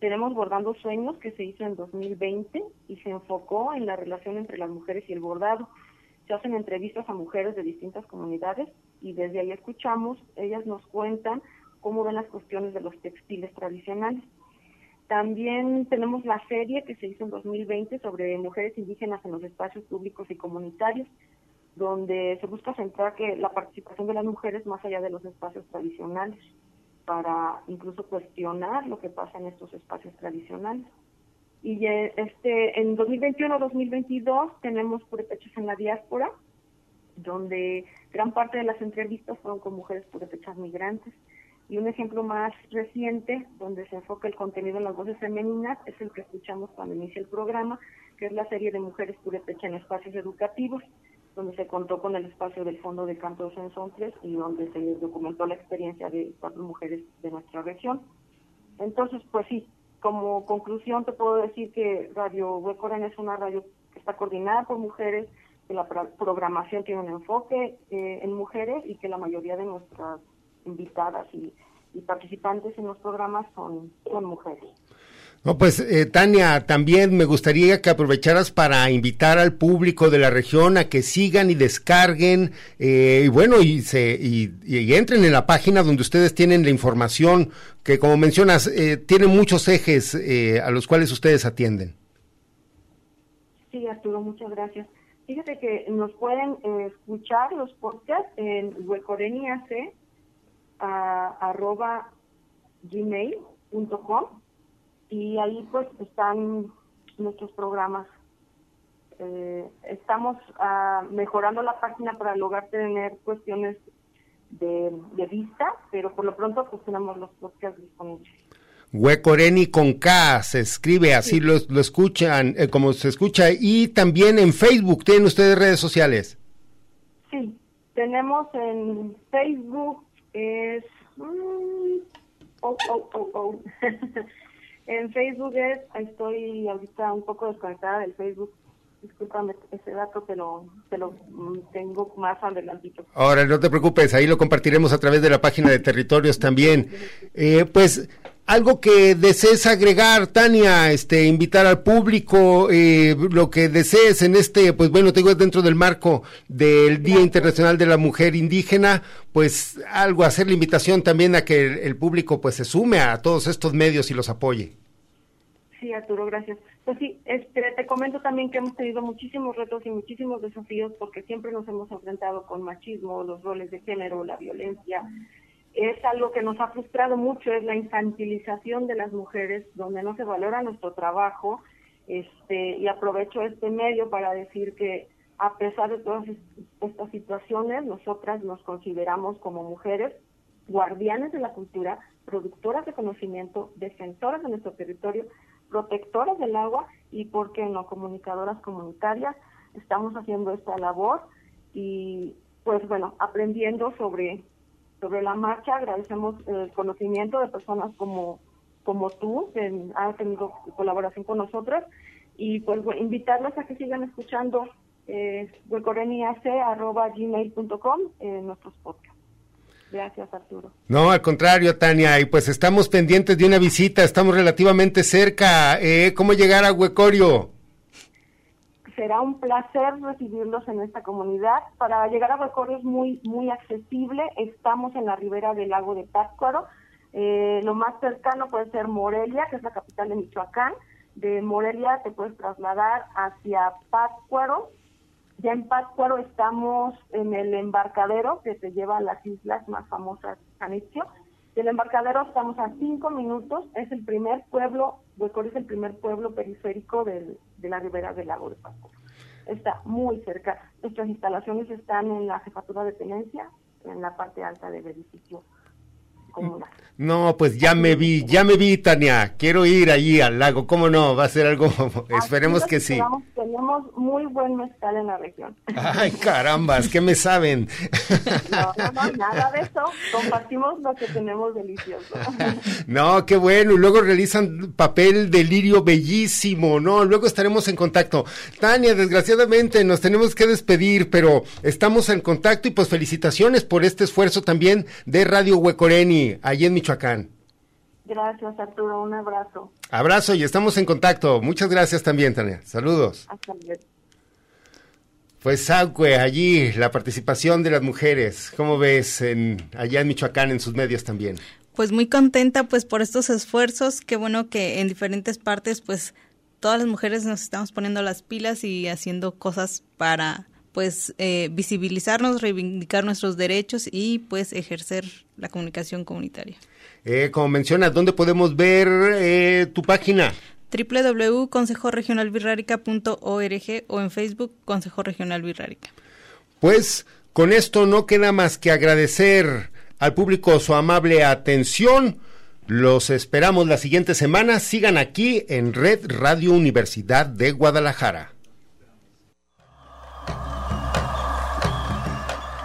Tenemos Bordando Sueños, que se hizo en 2020 y se enfocó en la relación entre las mujeres y el bordado se hacen entrevistas a mujeres de distintas comunidades y desde ahí escuchamos, ellas nos cuentan cómo ven las cuestiones de los textiles tradicionales. También tenemos la serie que se hizo en 2020 sobre mujeres indígenas en los espacios públicos y comunitarios, donde se busca centrar que la participación de las mujeres más allá de los espacios tradicionales, para incluso cuestionar lo que pasa en estos espacios tradicionales. Y este, en 2021-2022 tenemos purépechas en la diáspora, donde gran parte de las entrevistas fueron con mujeres purépechas migrantes. Y un ejemplo más reciente, donde se enfoca el contenido en las voces femeninas, es el que escuchamos cuando inicia el programa, que es la serie de mujeres purépechas en espacios educativos, donde se contó con el espacio del Fondo de Canto de Ensontles y donde se documentó la experiencia de cuatro mujeres de nuestra región. Entonces, pues sí, como conclusión te puedo decir que Radio Huecoren es una radio que está coordinada por mujeres, que la programación tiene un enfoque eh, en mujeres y que la mayoría de nuestras invitadas y, participantes en los programas son, son mujeres. No, pues eh, Tania, también me gustaría que aprovecharas para invitar al público de la región a que sigan y descarguen eh, y bueno y se y, entren en la página donde ustedes tienen la información que como mencionas eh, tiene muchos ejes eh, a los cuales ustedes atienden. Sí, Arturo, muchas gracias. Fíjate que nos pueden escuchar los podcasts en huecoreniac y ahí pues están nuestros programas. Eh, estamos ah, mejorando la página para lograr tener cuestiones de, vista, pero por lo pronto pues tenemos los podcasts disponibles. Huecoreni con K, se escribe así, lo, lo, escuchan, eh, como se escucha, y también en Facebook, ¿tienen ustedes redes sociales? Sí, tenemos en Facebook, es... Mm, oh, oh, oh, oh. (laughs) En Facebook es, estoy ahorita un poco desconectada del Facebook. Discúlpame ese dato, pero te lo mm, tengo más adelantito. Ahora, no te preocupes, ahí lo compartiremos a través de la página de territorios también. Eh, pues algo que desees agregar, Tania, este, invitar al público, eh, lo que desees en este, pues bueno, tengo dentro del marco del Día Internacional de la Mujer Indígena, pues algo, hacer la invitación también a que el, público pues se sume a todos estos medios y los apoye. Sí, Arturo, gracias. Pues sí, este, te comento también que hemos tenido muchísimos retos y muchísimos desafíos porque siempre nos hemos enfrentado con machismo, los roles de género, la violencia, es algo que nos ha frustrado mucho, es la infantilización de las mujeres, donde no se valora nuestro trabajo, este, y aprovecho este medio para decir que a pesar de todas estas situaciones, nosotras nos consideramos como mujeres guardianes de la cultura, productoras de conocimiento, defensoras de nuestro territorio, protectoras del agua y, ¿por qué no?, comunicadoras comunitarias. Estamos haciendo esta labor y, pues bueno, aprendiendo sobre sobre la marcha. Agradecemos el conocimiento de personas como, como tú, que han tenido colaboración con nosotros. Y pues invitarlos a que sigan escuchando eh, en nuestros podcasts. Gracias, Arturo. No, al contrario, Tania, y pues estamos pendientes de una visita, estamos relativamente cerca. Eh, ¿Cómo llegar a Huecorio? Será un placer recibirlos en esta comunidad. Para llegar a Huecorio es muy, muy accesible. Estamos en la ribera del lago de Pátzcuaro. Eh, lo más cercano puede ser Morelia, que es la capital de Michoacán. De Morelia te puedes trasladar hacia Pátzcuaro. Ya en Pátzcuaro estamos en el embarcadero que te lleva a las islas más famosas, Janitzio. Del embarcadero estamos a cinco minutos. Es el primer pueblo, Huecorio es el primer pueblo periférico del, de la ribera del lago de Pascua. Está muy cerca. Nuestras instalaciones están en la jefatura de tenencia, en la parte alta del edificio no, pues ya me vi, ya me vi, Tania. Quiero ir allí al lago. ¿Cómo no? Va a ser algo. (laughs) Esperemos que sí. Tenemos muy buen mezcal en la región. Ay, carambas, ¿qué me saben? (laughs) No, no, nada de eso. Compartimos lo que tenemos delicioso. (laughs) No, qué bueno. Y luego realizan papel de lirio bellísimo, ¿no? Luego estaremos en contacto. Tania, desgraciadamente nos tenemos que despedir, pero estamos en contacto y pues felicitaciones por este esfuerzo también de Radio Huecoreni allí en Michoacán. Gracias, Arturo. Un abrazo. Abrazo y estamos en contacto. Muchas gracias también, Tania. Saludos. Hasta luego. Pues Sauque, allí la participación de las mujeres, ¿cómo ves en, allá en Michoacán en sus medios también? Pues muy contenta pues por estos esfuerzos, qué bueno que en diferentes partes pues todas las mujeres nos estamos poniendo las pilas y haciendo cosas para pues eh, visibilizarnos, reivindicar nuestros derechos y pues ejercer la comunicación comunitaria. Eh, como mencionas, ¿dónde podemos ver eh, tu página? www.consejoregionalvirrárica.org o en Facebook Consejo Regional Virrárica. Pues con esto no queda más que agradecer al público su amable atención. Los esperamos la siguiente semana. Sigan aquí en Red Radio Universidad de Guadalajara.